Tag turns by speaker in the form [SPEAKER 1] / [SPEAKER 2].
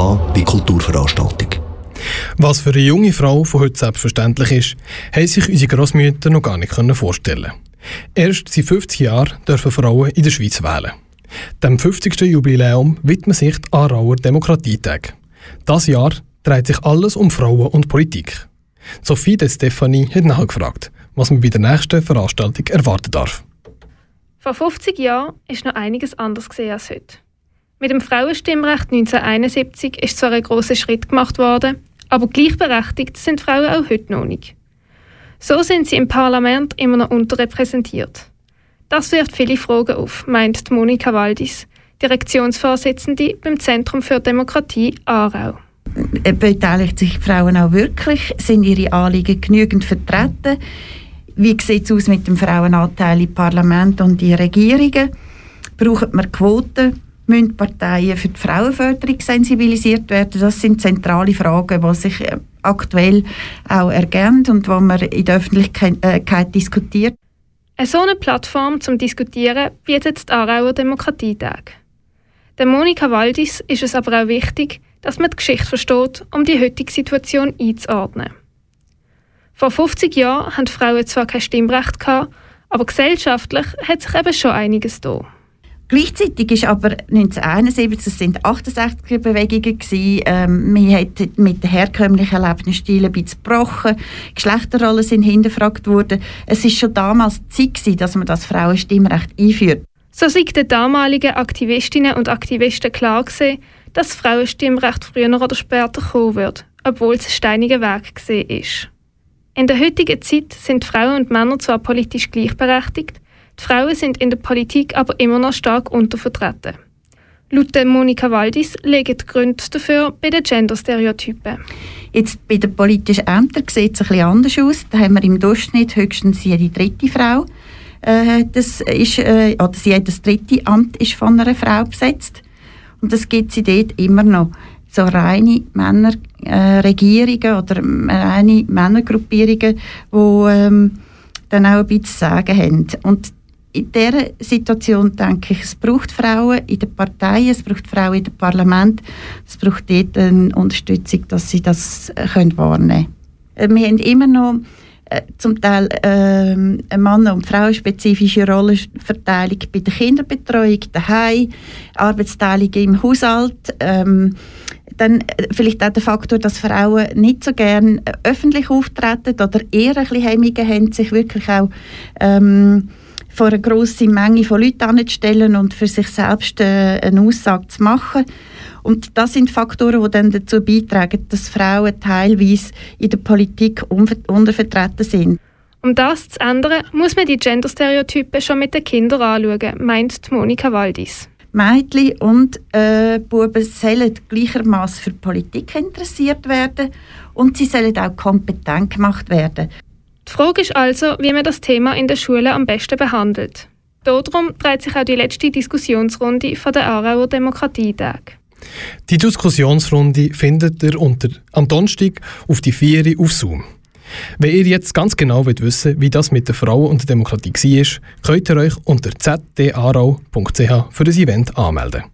[SPEAKER 1] Wie Kulturveranstaltung.
[SPEAKER 2] Was für eine junge Frau von heute selbstverständlich ist, haben sich unsere Großmütter noch gar nicht vorstellen Erst seit 50 Jahren dürfen Frauen in der Schweiz wählen. Dem 50. Jubiläum widmet sich die Aarauer Demokratietag. Das Jahr dreht sich alles um Frauen und Politik. Sophie de Stefanie hat nachgefragt, was man bei der nächsten Veranstaltung erwarten darf.
[SPEAKER 3] Vor 50 Jahren ist noch einiges anders als heute. Mit dem Frauenstimmrecht 1971 ist zwar ein großer Schritt gemacht worden, aber gleichberechtigt sind Frauen auch heute noch nicht. So sind sie im Parlament immer noch unterrepräsentiert. Das wirft viele Fragen auf, meint Monika Waldis, Direktionsvorsitzende beim Zentrum für Demokratie Aarau.
[SPEAKER 4] Beteiligen sich Frauen auch wirklich? Sind ihre Anliegen genügend vertreten? Wie sieht es aus mit dem Frauenanteil im Parlament und in Regierungen? Braucht man Quoten? Müssen Parteien für die Frauenförderung sensibilisiert werden? Das sind zentrale Fragen, die sich äh, aktuell auch ergeben und die man in der Öffentlichkeit äh, diskutiert.
[SPEAKER 3] Eine so eine Plattform zum Diskutieren bietet die Aarauer Demokratietag. Der Monika Waldis ist es aber auch wichtig, dass man die Geschichte versteht, um die heutige Situation einzuordnen. Vor 50 Jahren hatten Frauen zwar kein Stimmrecht, aber gesellschaftlich hat sich eben schon einiges da.
[SPEAKER 4] Gleichzeitig ist aber 1971, das sind 68er Bewegungen gewesen, ähm, man hat mit den herkömmlichen Lebensstil ein bisschen gebrochen, Geschlechterrollen sind hinterfragt worden. Es ist schon damals Zeit gewesen, dass man das Frauenstimmrecht einführt.
[SPEAKER 3] So sind den damaligen Aktivistinnen und Aktivisten klar gewesen, dass das Frauenstimmrecht früher oder später kommen wird, obwohl es ein steiniger Weg gesehen ist. In der heutigen Zeit sind Frauen und Männer zwar politisch gleichberechtigt, Frauen sind in der Politik aber immer noch stark untervertreten. Laut Monika Waldis liegen die Gründe dafür bei den Genderstereotypen.
[SPEAKER 4] Jetzt bei den politischen Ämtern sieht es ein bisschen anders aus. Da haben wir im Durchschnitt höchstens jede dritte Frau. Äh, das ist, äh, oder jedes dritte Amt ist von einer Frau besetzt. Und das gibt es dort immer noch. So reine Männerregierungen äh, oder reine Männergruppierungen, die ähm, dann auch ein bisschen sagen haben. Und in dieser Situation denke ich, es braucht Frauen in den Parteien, es braucht Frauen in den Parlament, es braucht dort eine Unterstützung, dass sie das äh, können wahrnehmen können. Wir haben immer noch äh, zum Teil äh, eine Mann- und Frauenspezifische Rollenverteilung bei der Kinderbetreuung, daheim, Arbeitsteilung im Haushalt, ähm, dann äh, vielleicht auch der Faktor, dass Frauen nicht so gern öffentlich auftreten oder eher ein bisschen Hemmungen haben, sich wirklich auch ähm, vor eine grosse Menge von Leuten anzustellen und für sich selbst äh, eine Aussage zu machen. Und das sind Faktoren, die dann dazu beitragen, dass Frauen teilweise in der Politik untervertreten sind.
[SPEAKER 3] Um das zu ändern, muss man die Genderstereotype schon mit den Kindern anschauen, meint Monika Waldis.
[SPEAKER 4] Mädchen und äh, Buben sollen gleichermaßen für Politik interessiert werden und sie sollen auch kompetent gemacht werden.
[SPEAKER 3] Die Frage ist also, wie man das Thema in der Schule am besten behandelt. Darum dreht sich auch die letzte Diskussionsrunde von der Aarauer Demokratietag.
[SPEAKER 2] Die Diskussionsrunde findet ihr unter, am Donnerstag auf die Vieri auf Zoom. Wenn ihr jetzt ganz genau wollt wissen wie das mit der Frau und der Demokratie war, könnt ihr euch unter zdarau.ch für das Event anmelden.